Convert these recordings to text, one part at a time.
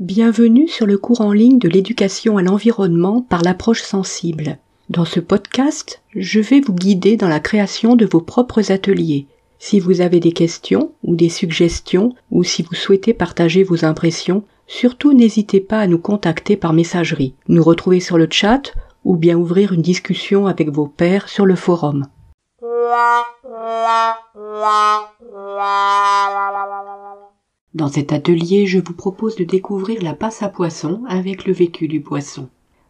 Bienvenue sur le cours en ligne de l'éducation à l'environnement par l'approche sensible. Dans ce podcast, je vais vous guider dans la création de vos propres ateliers. Si vous avez des questions ou des suggestions ou si vous souhaitez partager vos impressions, surtout n'hésitez pas à nous contacter par messagerie, nous retrouver sur le chat ou bien ouvrir une discussion avec vos pairs sur le forum. Dans cet atelier, je vous propose de découvrir la passe à poisson avec le vécu du poisson.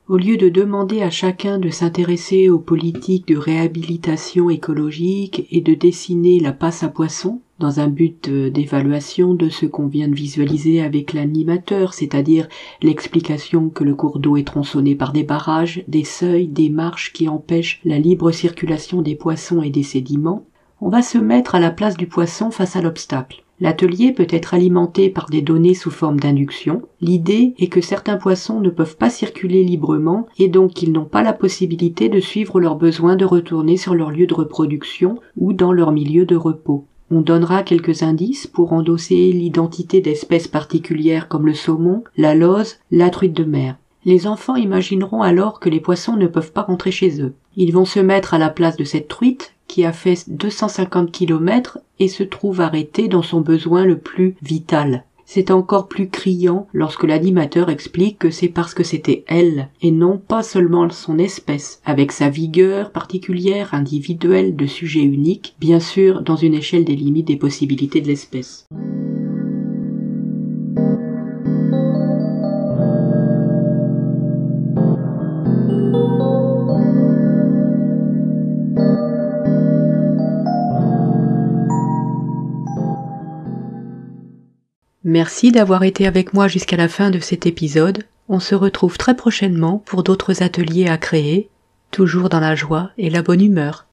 Au lieu de demander à chacun de s'intéresser aux politiques de réhabilitation écologique et de dessiner la passe à poisson, dans un but d'évaluation de ce qu'on vient de visualiser avec l'animateur, c'est-à-dire l'explication que le cours d'eau est tronçonné par des barrages, des seuils, des marches qui empêchent la libre circulation des poissons et des sédiments, on va se mettre à la place du poisson face à l'obstacle. L'atelier peut être alimenté par des données sous forme d'induction. L'idée est que certains poissons ne peuvent pas circuler librement et donc qu'ils n'ont pas la possibilité de suivre leurs besoins de retourner sur leur lieu de reproduction ou dans leur milieu de repos. On donnera quelques indices pour endosser l'identité d'espèces particulières comme le saumon, la loze, la truite de mer. Les enfants imagineront alors que les poissons ne peuvent pas rentrer chez eux. Ils vont se mettre à la place de cette truite qui a fait 250 km et se trouve arrêtée dans son besoin le plus vital. C'est encore plus criant lorsque l'animateur explique que c'est parce que c'était elle, et non pas seulement son espèce, avec sa vigueur particulière individuelle de sujet unique, bien sûr dans une échelle des limites des possibilités de l'espèce. Merci d'avoir été avec moi jusqu'à la fin de cet épisode. On se retrouve très prochainement pour d'autres ateliers à créer, toujours dans la joie et la bonne humeur.